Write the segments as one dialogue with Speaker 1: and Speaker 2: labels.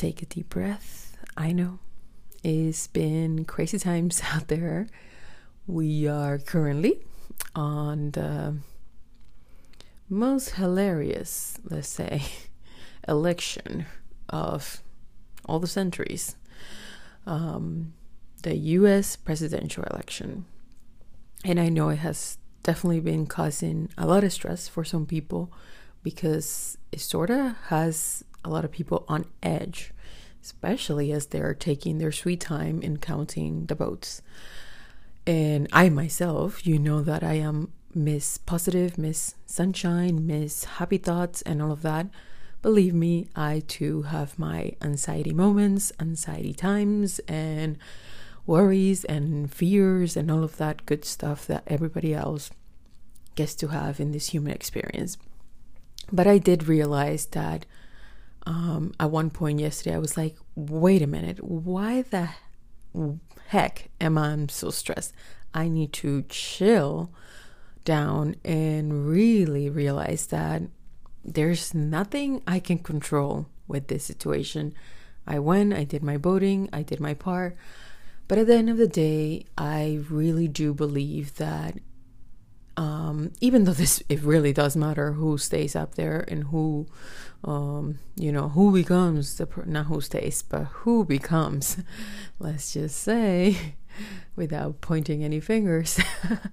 Speaker 1: Take a deep breath. I know it's been crazy times out there. We are currently on the most hilarious, let's say, election of all the centuries um, the US presidential election. And I know it has definitely been causing a lot of stress for some people because it sort of has a lot of people on edge, especially as they're taking their sweet time in counting the votes. And I myself, you know that I am Miss Positive, Miss Sunshine, Miss Happy Thoughts, and all of that. Believe me, I too have my anxiety moments, anxiety times, and worries and fears, and all of that good stuff that everybody else gets to have in this human experience. But I did realize that um, at one point yesterday, I was like, wait a minute, why the heck am I so stressed? I need to chill down and really realize that there's nothing I can control with this situation. I went, I did my voting, I did my part. But at the end of the day, I really do believe that um, even though this it really does matter who stays up there and who um, you know who becomes the not who stays but who becomes let's just say without pointing any fingers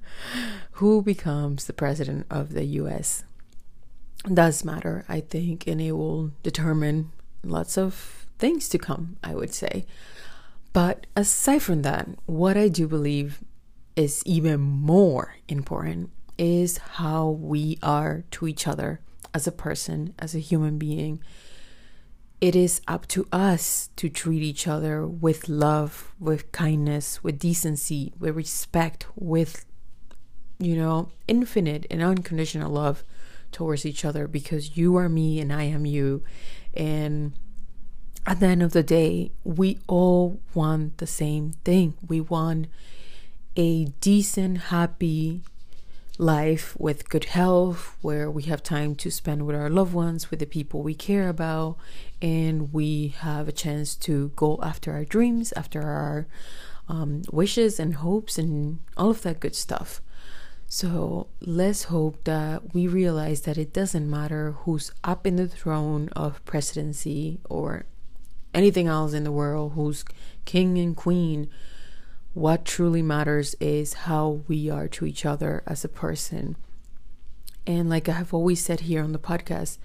Speaker 1: who becomes the president of the US does matter I think and it will determine lots of things to come I would say. But aside from that what I do believe is even more important is how we are to each other as a person, as a human being. It is up to us to treat each other with love, with kindness, with decency, with respect, with, you know, infinite and unconditional love towards each other because you are me and I am you. And at the end of the day, we all want the same thing. We want a decent, happy, life with good health, where we have time to spend with our loved ones, with the people we care about, and we have a chance to go after our dreams, after our um, wishes and hopes, and all of that good stuff. So let's hope that we realize that it doesn't matter who's up in the throne of presidency or anything else in the world, who's king and queen what truly matters is how we are to each other as a person. And like I have always said here on the podcast,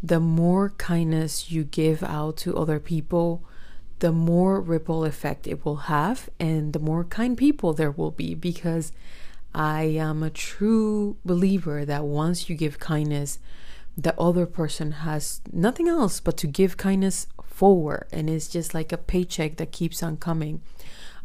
Speaker 1: the more kindness you give out to other people, the more ripple effect it will have, and the more kind people there will be. Because I am a true believer that once you give kindness, the other person has nothing else but to give kindness forward, and it's just like a paycheck that keeps on coming.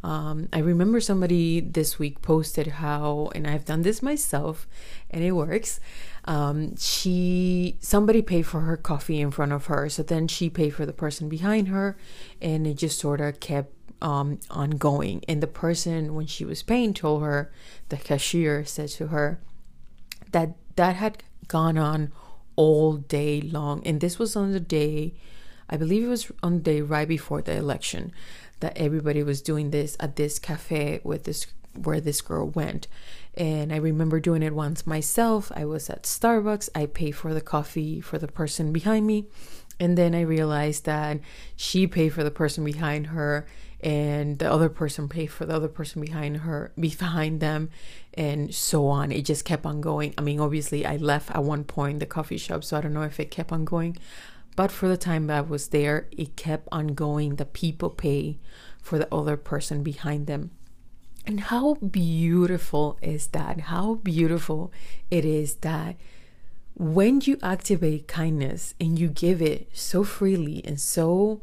Speaker 1: Um, I remember somebody this week posted how, and I've done this myself, and it works. Um, she somebody paid for her coffee in front of her, so then she paid for the person behind her, and it just sort of kept um, ongoing. And the person, when she was paying, told her the cashier said to her that that had gone on all day long, and this was on the day, I believe it was on the day right before the election that everybody was doing this at this cafe with this where this girl went. And I remember doing it once myself. I was at Starbucks. I paid for the coffee for the person behind me. And then I realized that she paid for the person behind her and the other person paid for the other person behind her behind them and so on it just kept on going i mean obviously i left at one point the coffee shop so i don't know if it kept on going but for the time that I was there, it kept on going. The people pay for the other person behind them. And how beautiful is that? How beautiful it is that when you activate kindness and you give it so freely and so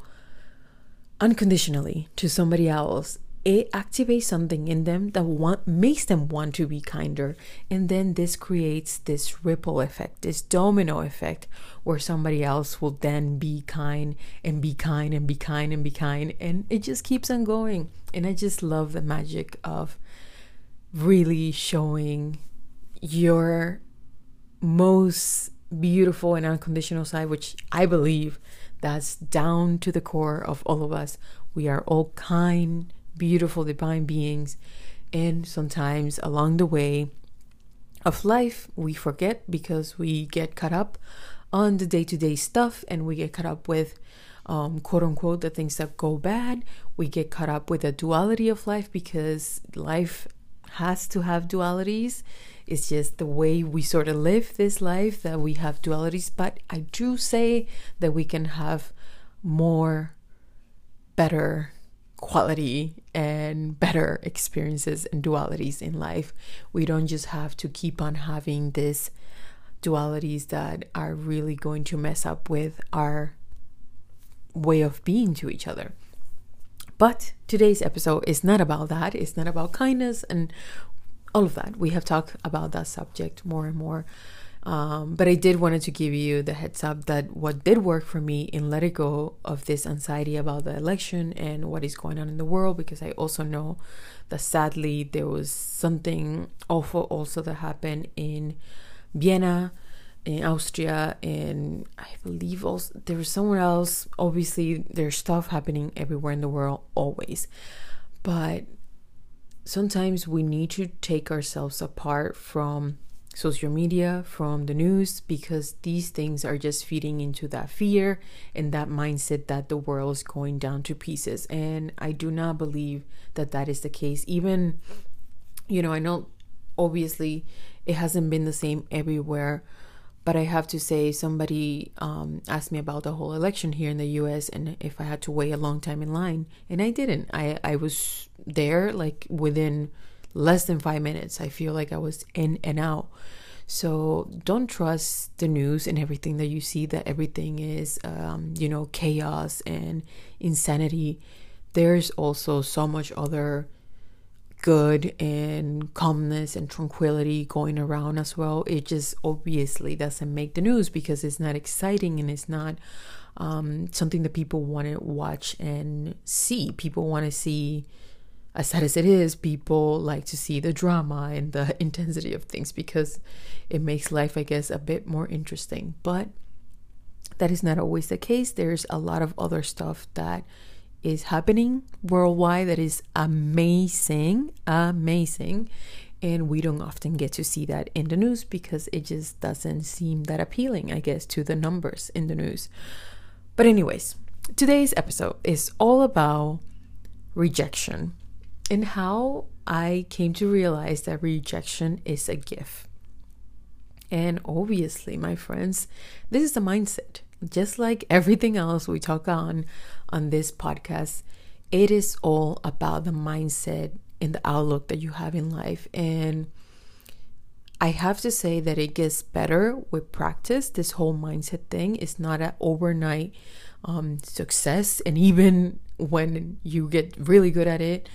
Speaker 1: unconditionally to somebody else, it activates something in them that want, makes them want to be kinder. And then this creates this ripple effect, this domino effect, where somebody else will then be kind and be kind and be kind and be kind. And it just keeps on going. And I just love the magic of really showing your most beautiful and unconditional side, which I believe that's down to the core of all of us. We are all kind, beautiful, divine beings. And sometimes along the way of life, we forget because we get caught up on the day to day stuff and we get caught up with um, quote unquote the things that go bad. We get caught up with the duality of life because life has to have dualities. It's just the way we sort of live this life that we have dualities. But I do say that we can have more, better quality and better experiences and dualities in life. We don't just have to keep on having these dualities that are really going to mess up with our way of being to each other. But today's episode is not about that. It's not about kindness and all of that. We have talked about that subject more and more. Um, but I did wanted to give you the heads up that what did work for me in letting go of this anxiety about the election and what is going on in the world, because I also know that sadly there was something awful also that happened in Vienna in Austria, and I believe also there was somewhere else. Obviously, there's stuff happening everywhere in the world, always. But sometimes we need to take ourselves apart from social media, from the news, because these things are just feeding into that fear and that mindset that the world is going down to pieces. And I do not believe that that is the case. Even, you know, I know obviously it hasn't been the same everywhere but I have to say, somebody um, asked me about the whole election here in the US and if I had to wait a long time in line. And I didn't. I, I was there like within less than five minutes. I feel like I was in and out. So don't trust the news and everything that you see, that everything is, um, you know, chaos and insanity. There's also so much other good and calmness and tranquility going around as well. It just obviously doesn't make the news because it's not exciting and it's not um, something that people want to watch and see. People want to see, as sad as it is, people like to see the drama and the intensity of things because it makes life, I guess, a bit more interesting. But that is not always the case. There's a lot of other stuff that is happening worldwide that is amazing, amazing. And we don't often get to see that in the news because it just doesn't seem that appealing, I guess, to the numbers in the news. But, anyways, today's episode is all about rejection and how I came to realize that rejection is a gift. And obviously, my friends, this is the mindset. Just like everything else we talk on on this podcast, it is all about the mindset and the outlook that you have in life. And I have to say that it gets better with practice. This whole mindset thing is not an overnight um, success. And even when you get really good at it,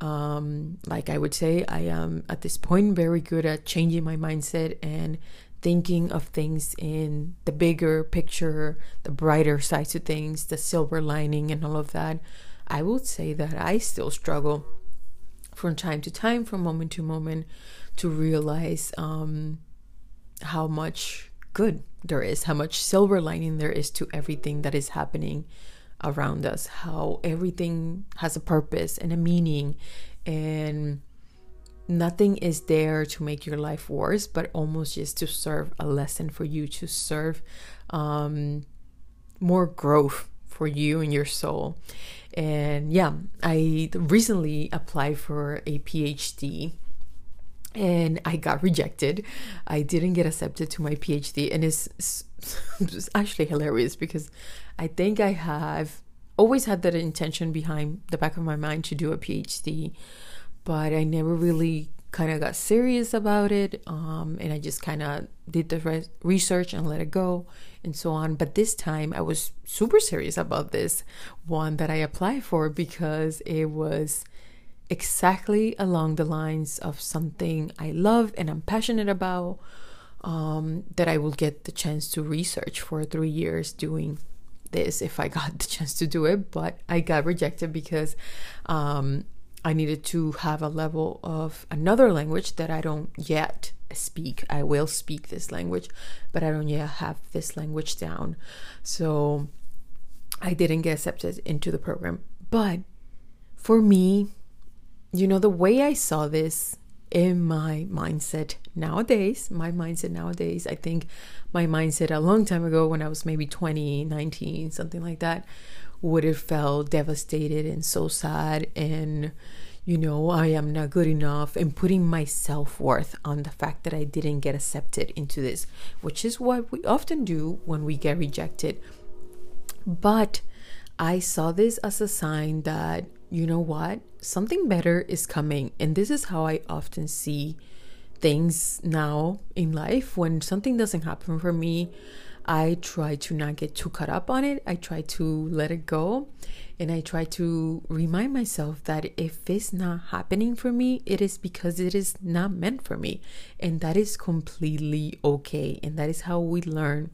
Speaker 1: um, like I would say, I am at this point very good at changing my mindset and thinking of things in the bigger picture, the brighter sides of things, the silver lining, and all of that, I would say that I still struggle from time to time, from moment to moment, to realize um, how much good there is, how much silver lining there is to everything that is happening around us, how everything has a purpose and a meaning, and nothing is there to make your life worse, but almost just to serve a lesson for you, to serve um, more growth for you and your soul. And yeah, I recently applied for a PhD and I got rejected. I didn't get accepted to my PhD, and it's, it's actually hilarious because I think I have always had that intention behind the back of my mind to do a PhD but I never really kind of got serious about it um, and I just kind of did the re- research and let it go and so on. But this time I was super serious about this one that I applied for because it was exactly along the lines of something I love and I'm passionate about um, that I will get the chance to research for three years doing this if I got the chance to do it. But I got rejected because um, I needed to have a level of another language that I don't yet speak. I will speak this language, but I don't yet have this language down. So I didn't get accepted into the program. But for me, you know, the way I saw this in my mindset nowadays, my mindset nowadays, I think my mindset a long time ago when I was maybe 20, 19, something like that, would have felt devastated and so sad and you know, I am not good enough and putting my self worth on the fact that I didn't get accepted into this, which is what we often do when we get rejected. But I saw this as a sign that, you know what, something better is coming. And this is how I often see things now in life. When something doesn't happen for me, I try to not get too caught up on it. I try to let it go and I try to remind myself that if it's not happening for me, it is because it is not meant for me. And that is completely okay. And that is how we learn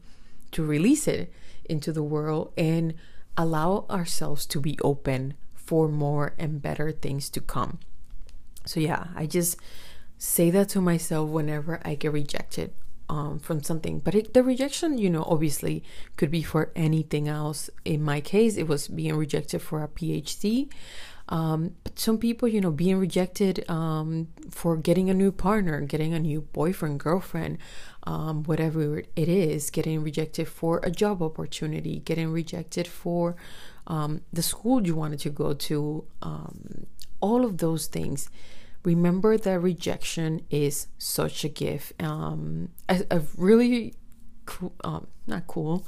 Speaker 1: to release it into the world and allow ourselves to be open for more and better things to come. So, yeah, I just say that to myself whenever I get rejected um, from something. But it, the rejection, you know, obviously could be for anything else. In my case, it was being rejected for a PhD. Um, but some people, you know, being rejected um, for getting a new partner, getting a new boyfriend, girlfriend, um, whatever it is, getting rejected for a job opportunity, getting rejected for um, the school you wanted to go to, um, all of those things remember that rejection is such a gift. Um, a, a really cool, um, not cool,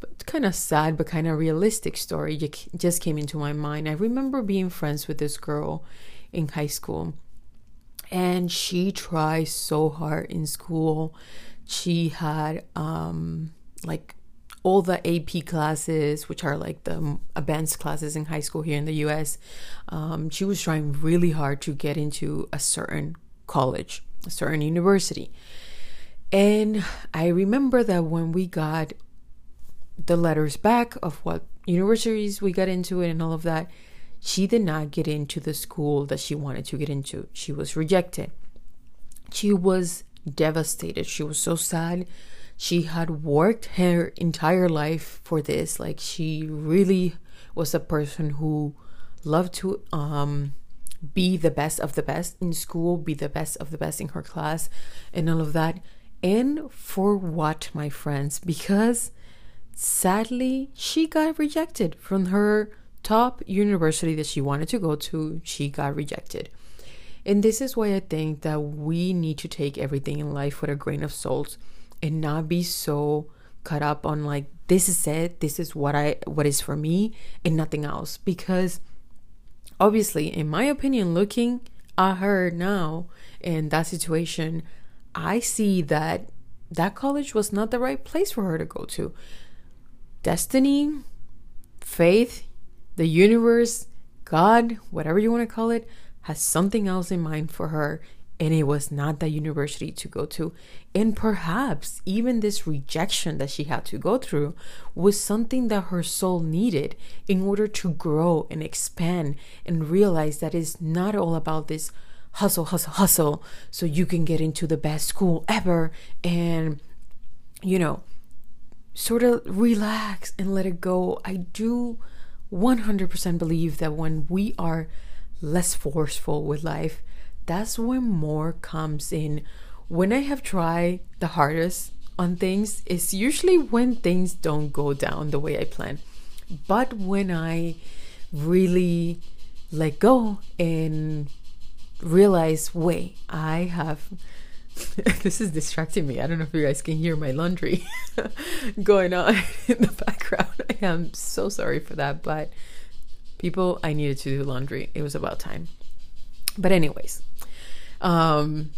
Speaker 1: but kind of sad, but kind of realistic story just came into my mind. I remember being friends with this girl in high school, and she tried so hard in school. She had um, like all the AP classes, which are like the advanced classes in high school here in the US, um, she was trying really hard to get into a certain college, a certain university. And I remember that when we got the letters back of what universities we got into and all of that, she did not get into the school that she wanted to get into. She was rejected. She was devastated. She was so sad she had worked her entire life for this. Like she really was a person who loved to um be the best of the best in school be the best of the best in her class and all of that. And for what my friends? Because sadly she got rejected from her top university that she wanted to go to. She got rejected. And this is why i think that we need to take everything in life with a grain of salt and not be so caught up on like this is it this is what i what is for me and nothing else. Because obviously in my opinion looking at her now in that situation i see that that college was not the right place for her to go to. Destiny faith the universe god whatever you want to call it has something else in mind for her and it was not the university to go to. And perhaps even this rejection that she had to go through was something that her soul needed in order to grow and expand and realize that it's not all about this hustle, hustle, hustle, so you can get into the best school ever and, you know, sort of relax and let it go. I do 100% believe that when we are less forceful with life, that's when more comes in. When I have tried the hardest on things, it's usually when things don't go down the way I plan. But when I really let go and realize, wait, I have. this is distracting me. I don't know if you guys can hear my laundry going on in the background. I am so sorry for that, but people, I needed to do laundry. It was about time. But, anyways, um,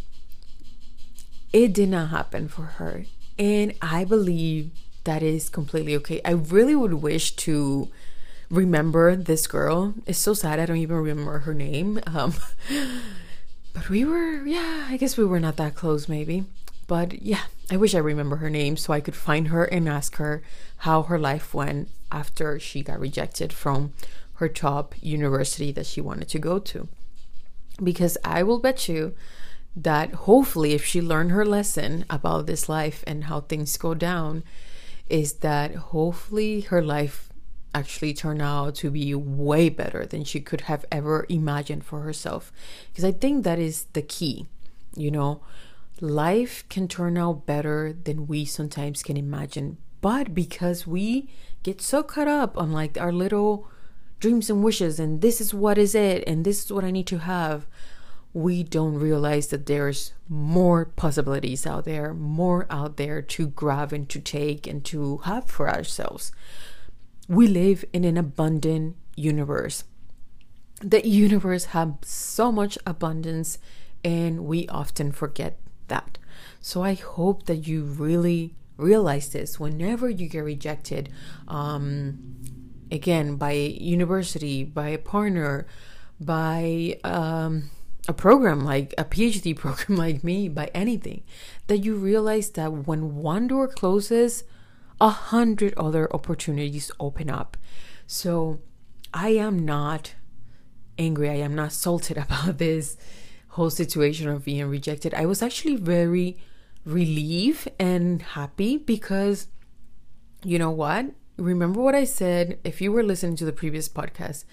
Speaker 1: it did not happen for her. And I believe that is completely okay. I really would wish to remember this girl. It's so sad I don't even remember her name. Um, but we were, yeah, I guess we were not that close, maybe. But yeah, I wish I remember her name so I could find her and ask her how her life went after she got rejected from her top university that she wanted to go to. Because I will bet you that hopefully, if she learned her lesson about this life and how things go down, is that hopefully her life actually turned out to be way better than she could have ever imagined for herself. Because I think that is the key, you know. Life can turn out better than we sometimes can imagine, but because we get so caught up on like our little dreams and wishes and this is what is it and this is what I need to have we don't realize that there's more possibilities out there, more out there to grab and to take and to have for ourselves. We live in an abundant universe. The universe has so much abundance, and we often forget that. So I hope that you really realize this whenever you get rejected, um, again, by a university, by a partner, by um, a program like a PhD program like me by anything, that you realize that when one door closes, a hundred other opportunities open up. So I am not angry. I am not salted about this whole situation of being rejected. I was actually very relieved and happy because you know what? Remember what I said if you were listening to the previous podcast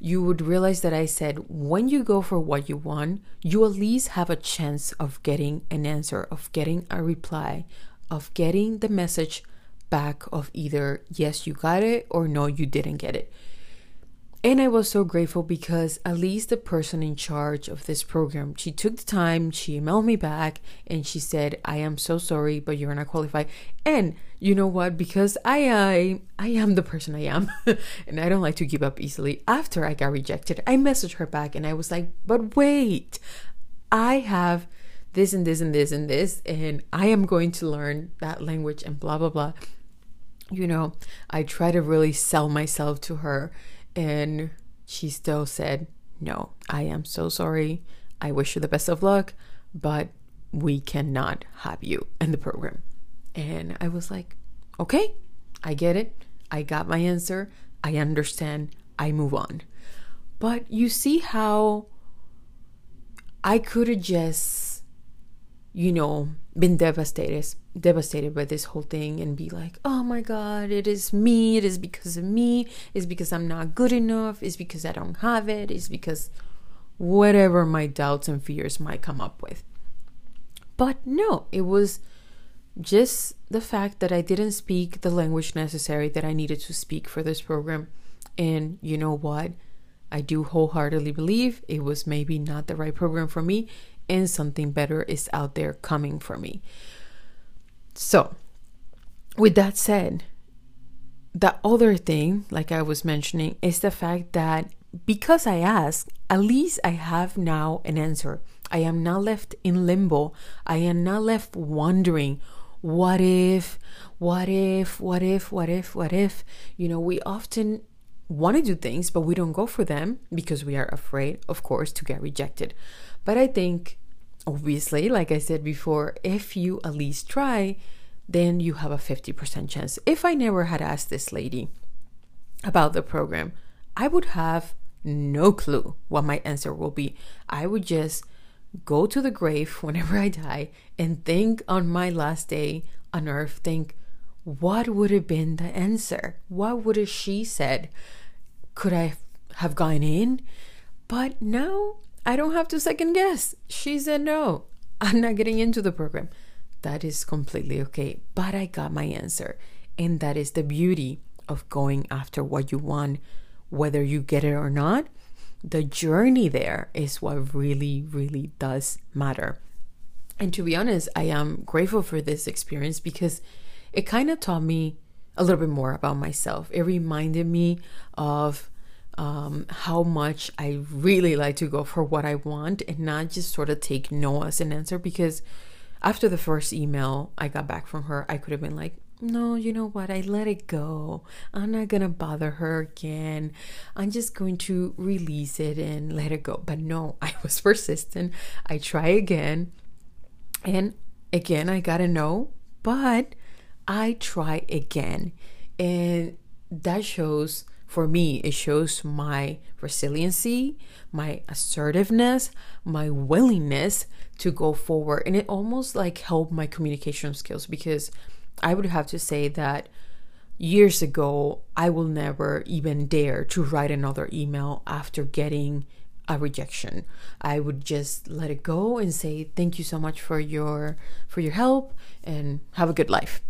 Speaker 1: you would realize that I said when you go for what you want, you at least have a chance of getting an answer, of getting a reply, of getting the message back of either yes, you got it or no, you didn't get it. And I was so grateful because at least the person in charge of this program, she took the time, she emailed me back and she said, I am so sorry, but you're not qualified. And you know what? Because I I, I am the person I am and I don't like to give up easily. After I got rejected, I messaged her back and I was like, but wait, I have this and this and this and this, and I am going to learn that language and blah blah blah. You know, I try to really sell myself to her and she still said, No, I am so sorry. I wish you the best of luck, but we cannot have you in the program. And I was like, Okay, I get it. I got my answer. I understand. I move on. But you see how I could have just, you know, been devastated devastated by this whole thing and be like oh my god it is me it is because of me it's because i'm not good enough it's because i don't have it it's because whatever my doubts and fears might come up with but no it was just the fact that i didn't speak the language necessary that i needed to speak for this program and you know what i do wholeheartedly believe it was maybe not the right program for me and something better is out there coming for me. So, with that said, the other thing, like I was mentioning, is the fact that because I asked, at least I have now an answer. I am not left in limbo. I am not left wondering, what if, what if, what if, what if, what if. You know, we often want to do things, but we don't go for them because we are afraid, of course, to get rejected. But I think, obviously, like I said before, if you at least try, then you have a 50% chance. If I never had asked this lady about the program, I would have no clue what my answer will be. I would just go to the grave whenever I die and think on my last day on earth, think, what would have been the answer? What would have she said? Could I have gone in? But now I don't have to second guess. She said no. I'm not getting into the program. That is completely okay. But I got my answer. And that is the beauty of going after what you want, whether you get it or not. The journey there is what really, really does matter. And to be honest, I am grateful for this experience because it kind of taught me a little bit more about myself. It reminded me of um, how much I really like to go for what I want and not just sort of take no as an answer because after the first email I got back from her, I could have been like, no, you know what? I let it go. I'm not going to bother her again. I'm just going to release it and let it go. But no, I was persistent. I try again. And again, I got a no, but I try again. And that shows for me, it shows my resiliency, my assertiveness, my willingness to go forward. And it almost like helped my communication skills because I would have to say that years ago, I will never even dare to write another email after getting a rejection. I would just let it go and say thank you so much for your for your help and have a good life.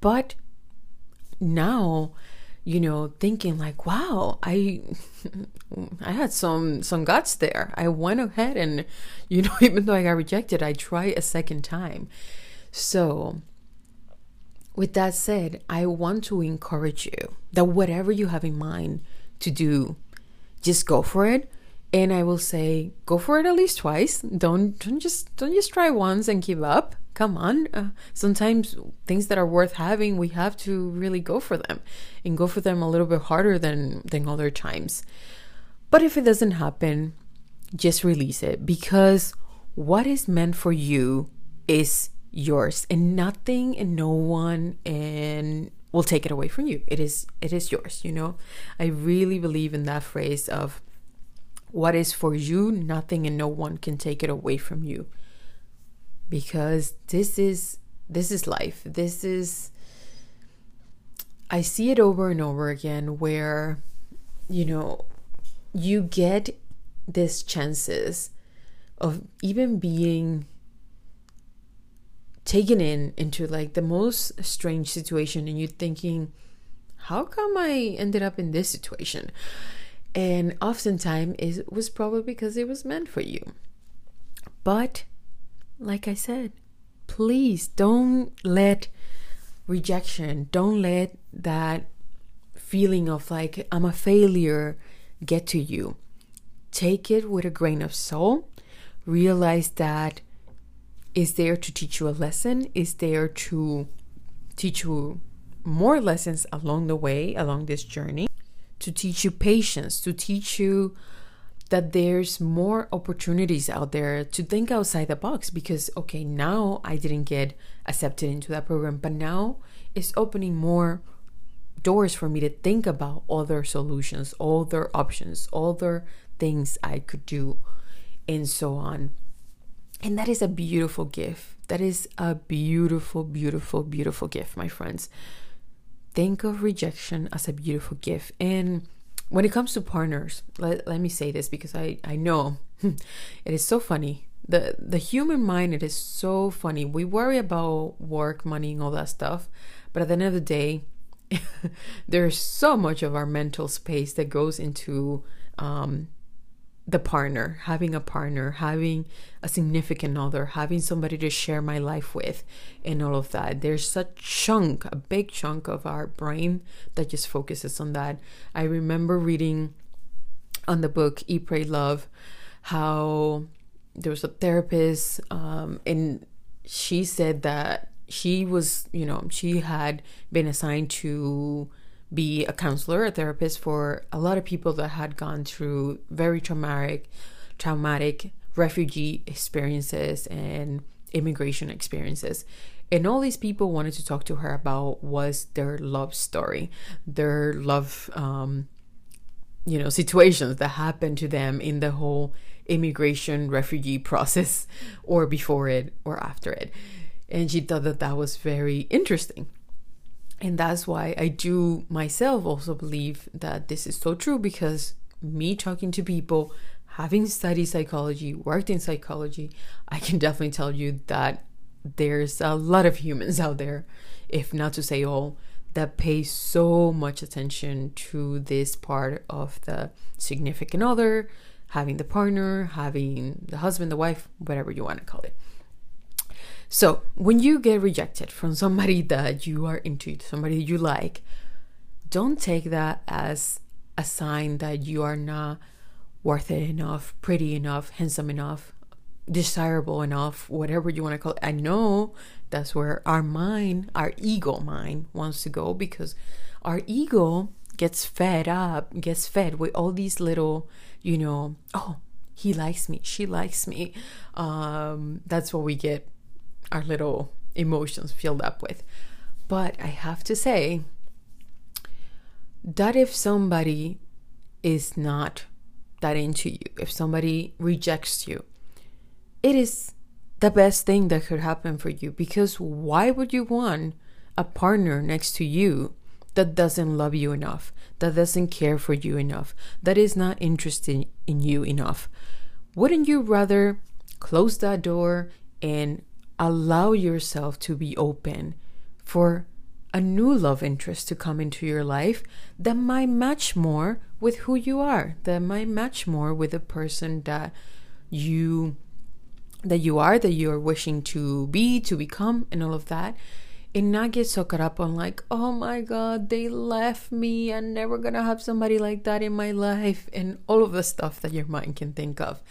Speaker 1: But now you know thinking like wow i i had some some guts there i went ahead and you know even though i got rejected i tried a second time so with that said i want to encourage you that whatever you have in mind to do just go for it. And i will say go for it at least twice. Don't don't just don't just try once and give up. Come on. Uh, sometimes things that are worth having we have to really go for them and go for them a little bit harder than than other times. But if it doesn't happen just release it because what is meant for you is yours and nothing and no one and will take it away from you. It is it is yours you know? I really believe in that phrase of what is for you nothing and no one can take it away from you. Because this is this is life. This is I see it over and over again where you know you get these chances of even being taken in into like the most strange situation and you're thinking how come i ended up in this situation and oftentimes it was probably because it was meant for you but like I said, please don't let rejection, don't let that feeling of like I'm a failure get to you. Take it with a grain of salt. Realize that is there to teach you a lesson, is there to teach you more lessons along the way, along this journey, to teach you patience, to teach you that there's more opportunities out there to think outside the box because okay now i didn't get accepted into that program but now it's opening more doors for me to think about other solutions other options other things i could do and so on and that is a beautiful gift that is a beautiful beautiful beautiful gift my friends think of rejection as a beautiful gift and when it comes to partners, let, let me say this because I, I know it is so funny. The the human mind it is so funny. We worry about work, money, and all that stuff, but at the end of the day, there's so much of our mental space that goes into um, the partner, having a partner, having a significant other, having somebody to share my life with, and all of that. There's a chunk, a big chunk of our brain that just focuses on that. I remember reading on the book Eat, Pray, Love how there was a therapist, um, and she said that she was, you know, she had been assigned to be a counselor, a therapist for a lot of people that had gone through very traumatic, traumatic refugee experiences and immigration experiences. And all these people wanted to talk to her about was their love story, their love, um, you know, situations that happened to them in the whole immigration refugee process, or before it or after it. And she thought that that was very interesting. And that's why I do myself also believe that this is so true because me talking to people, having studied psychology, worked in psychology, I can definitely tell you that there's a lot of humans out there, if not to say all, that pay so much attention to this part of the significant other, having the partner, having the husband, the wife, whatever you want to call it. So, when you get rejected from somebody that you are into, somebody you like, don't take that as a sign that you are not worth it enough, pretty enough, handsome enough, desirable enough, whatever you want to call it. I know that's where our mind, our ego mind wants to go because our ego gets fed up, gets fed with all these little, you know, oh, he likes me, she likes me. Um, that's what we get our little emotions filled up with. But I have to say that if somebody is not that into you, if somebody rejects you, it is the best thing that could happen for you because why would you want a partner next to you that doesn't love you enough, that doesn't care for you enough, that is not interested in you enough? Wouldn't you rather close that door and allow yourself to be open for a new love interest to come into your life that might match more with who you are, that might match more with the person that you that you are, that you are wishing to be, to become, and all of that. And not get so caught up on like, oh my god, they left me. I'm never gonna have somebody like that in my life, and all of the stuff that your mind can think of.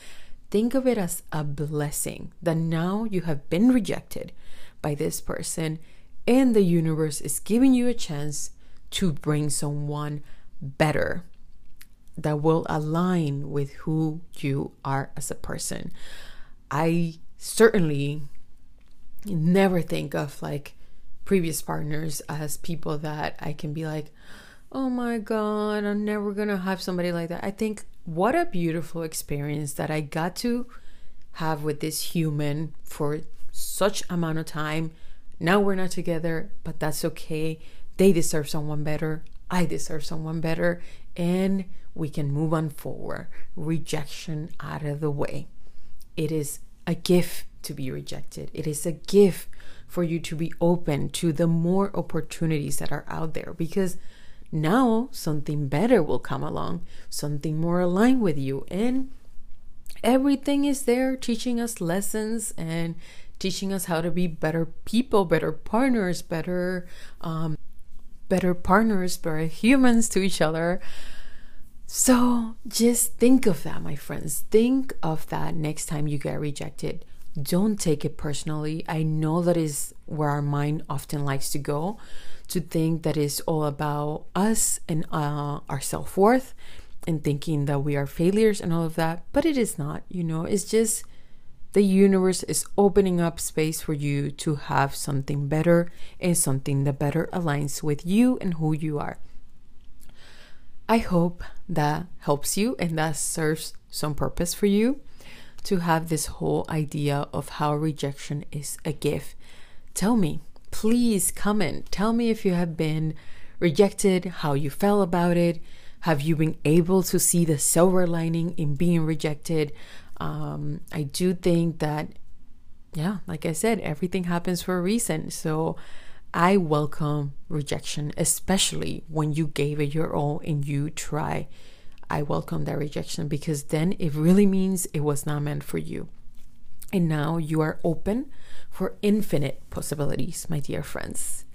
Speaker 1: Think of it as a blessing that now you have been rejected by this person, and the universe is giving you a chance to bring someone better that will align with who you are as a person. I certainly never think of like previous partners as people that I can be like, oh my God, I'm never gonna have somebody like that. I think what a beautiful experience that I got to have with this human for such amount of time. Now we're not together, but that's okay. They deserve someone better. I deserve someone better. And we can move on forward. Rejection out of the way. It is a gift to be rejected. It is a gift for you to be open to the more opportunities that are out there because now something better will come along, something more aligned with you. And everything is there teaching us lessons and teaching us how to be better people, better partners, better um, better partners, better humans to each other. So just think of that, my friends. Think of that next time you get rejected. Don't take it personally. I know that is where our mind often likes to go to think that it's all about us and uh, our self worth and thinking that we are failures and all of that. But it is not, you know, it's just the universe is opening up space for you to have something better and something that better aligns with you and who you are. I hope that helps you and that serves some purpose for you to have this whole idea of how rejection is a gift. Tell me, please comment. Tell me if you have been rejected, how you felt about it. Have you been able to see the silver lining in being rejected? Um, I do think that, yeah, like I said, everything happens for a reason. So I welcome rejection, especially when you gave it your all and you try. I welcome that rejection because then it really means it was not meant for you. And now you are open for infinite possibilities, my dear friends.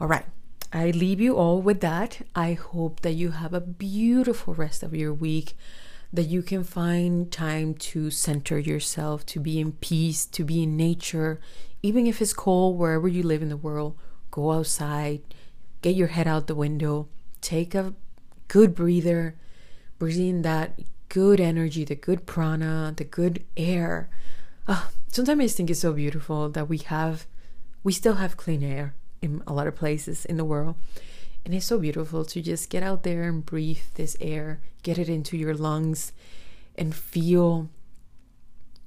Speaker 1: All right, I leave you all with that. I hope that you have a beautiful rest of your week, that you can find time to center yourself, to be in peace, to be in nature, even if it's cold wherever you live in the world, go outside, get your head out the window, take a good breather, breathe in that good energy, the good prana, the good air. Oh, sometimes I think it's so beautiful that we have, we still have clean air in a lot of places in the world. And it's so beautiful to just get out there and breathe this air, get it into your lungs, and feel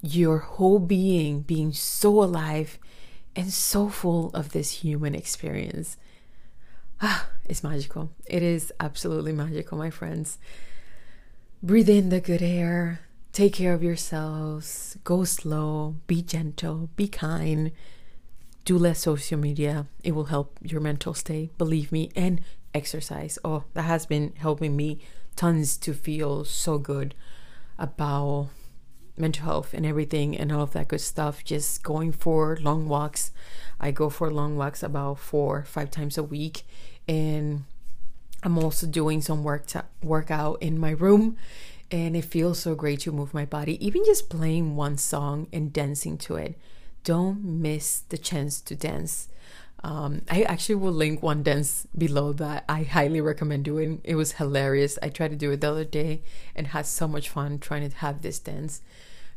Speaker 1: your whole being being so alive and so full of this human experience. Ah, it's magical. It is absolutely magical, my friends. Breathe in the good air. Take care of yourselves. Go slow. Be gentle. Be kind. Do less social media. It will help your mental state, believe me. And exercise. Oh, that has been helping me tons to feel so good about mental health and everything and all of that good stuff. Just going for long walks. I go for long walks about four, five times a week. And I'm also doing some work to, workout in my room and it feels so great to move my body even just playing one song and dancing to it don't miss the chance to dance um, I actually will link one dance below that I highly recommend doing. It was hilarious. I tried to do it the other day and had so much fun trying to have this dance.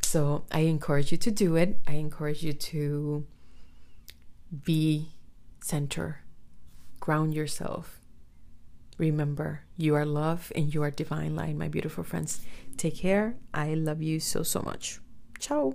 Speaker 1: So I encourage you to do it. I encourage you to be center, ground yourself. Remember, you are love and you are divine light, my beautiful friends. Take care. I love you so, so much. Ciao.